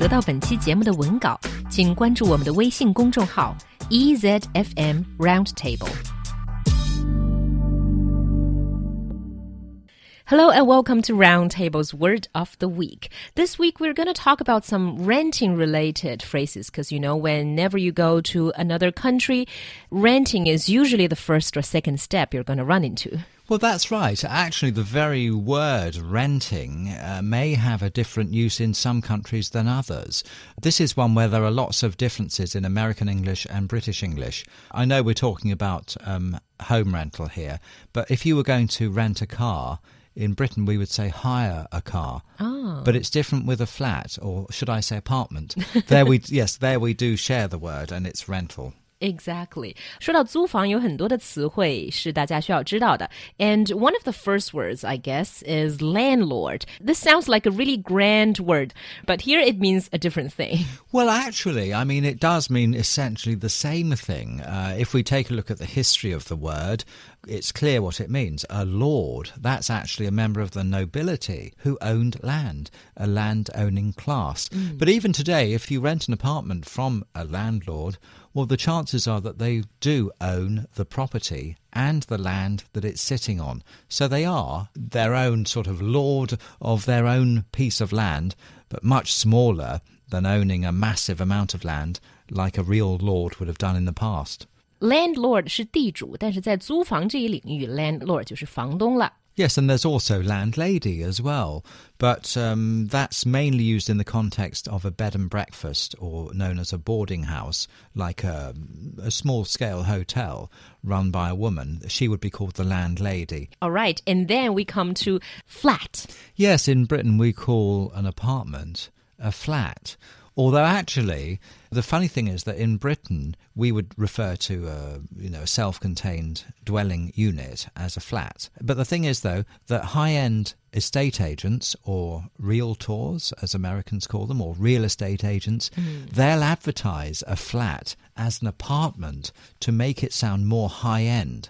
得到本期节目的文稿，请关注我们的微信公众号 EZFM Roundtable。Hello and welcome to Roundtable's Word of the Week. This week we're going to talk about some renting related phrases because you know, whenever you go to another country, renting is usually the first or second step you're going to run into. Well, that's right. Actually, the very word renting uh, may have a different use in some countries than others. This is one where there are lots of differences in American English and British English. I know we're talking about um, home rental here, but if you were going to rent a car, in Britain we would say hire a car. Oh. But it's different with a flat, or should I say apartment? there we yes, there we do share the word, and it's rental. Exactly. 说到租房，有很多的词汇是大家需要知道的。And one of the first words, I guess, is landlord. This sounds like a really grand word, but here it means a different thing. Well, actually, I mean, it does mean essentially the same thing. Uh, if we take a look at the history of the word, it's clear what it means. A lord, that's actually a member of the nobility who owned land, a land owning class. Mm. But even today, if you rent an apartment from a landlord, well, the chances are that they do own the property and the land that it's sitting on. So they are their own sort of lord of their own piece of land, but much smaller than owning a massive amount of land like a real lord would have done in the past Landlord 是地主，但是在租房这一领域，landlord 就是房东了。 Yes, and there's also landlady as well, but um, that's mainly used in the context of a bed and breakfast, or known as a boarding house, like a, a small scale hotel run by a woman. She would be called the landlady. All right, and then we come to flat. Yes, in Britain we call an apartment a flat. Although actually, the funny thing is that in Britain we would refer to a you know a self-contained dwelling unit as a flat. But the thing is, though, that high-end estate agents or realtors, as Americans call them, or real estate agents, hmm. they'll advertise a flat as an apartment to make it sound more high-end.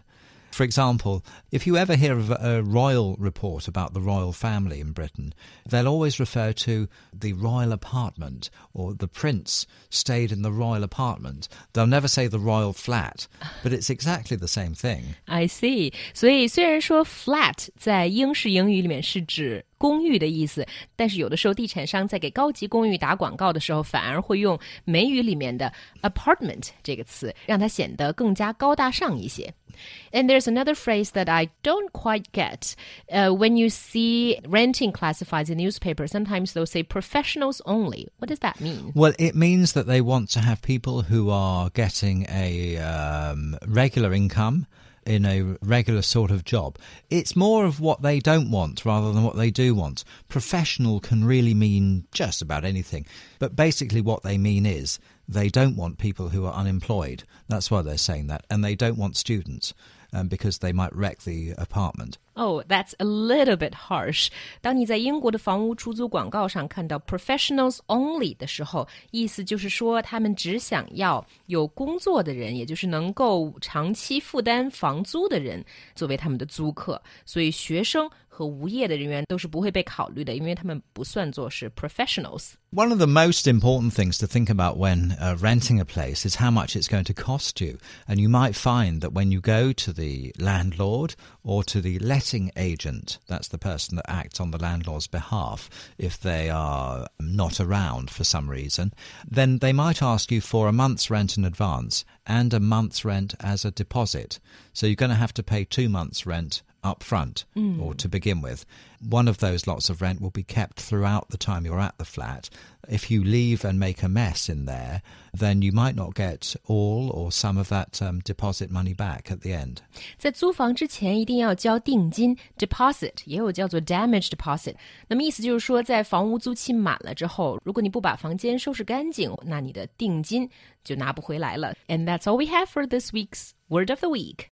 For example, if you ever hear of a royal report about the royal family in Britain, they'll always refer to the royal apartment or the prince stayed in the royal apartment. They'll never say the royal flat, but it's exactly the same thing. I see. 所以虽然说 flat 在英式英语里面是指 公寓的意思，但是有的时候地产商在给高级公寓打广告的时候，反而会用美语里面的 apartment 这个词，让它显得更加高大上一些。And there's another phrase that I don't quite get. Uh, when you see renting classifieds in newspaper, sometimes they'll say professionals only. What does that mean? Well, it means that they want to have people who are getting a um, regular income in a regular sort of job. It's more of what they don't want rather than what they do want. Professional can really mean just about anything, but basically what they mean is they don't want people who are unemployed. That's why they're saying that, and they don't want students. Um, because they might wreck the apartment. Oh, that's a little bit harsh. 当你在英国的房屋出租广告上看到 professionals only 的时候，意思就是说他们只想要有工作的人，也就是能够长期负担房租的人作为他们的租客。所以学生 和无业的人员都是不会被考虑的，因为他们不算作是 professionals。 One of the most important things to think about when uh, renting a place is how much it's going to cost you. And you might find that when you go to the landlord or to the letting agent, that's the person that acts on the landlord's behalf, if they are not around for some reason, then they might ask you for a month's rent in advance and a month's rent as a deposit. So you're going to have to pay two months' rent up front or to begin with. One of those lots of rent will be kept throughout the time you're at the flat. If you leave and make a mess in there, then you might not get all or some of that um, deposit money back at the end. 在租房之前一定要交定金 deposit，也有叫做 damage deposit。那么意思就是说，在房屋租期满了之后，如果你不把房间收拾干净，那你的定金就拿不回来了。And that's all we have for this week's word of the week.